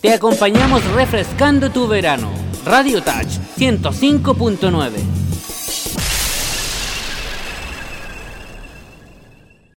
Te acompañamos refrescando tu verano. Radio Touch 105.9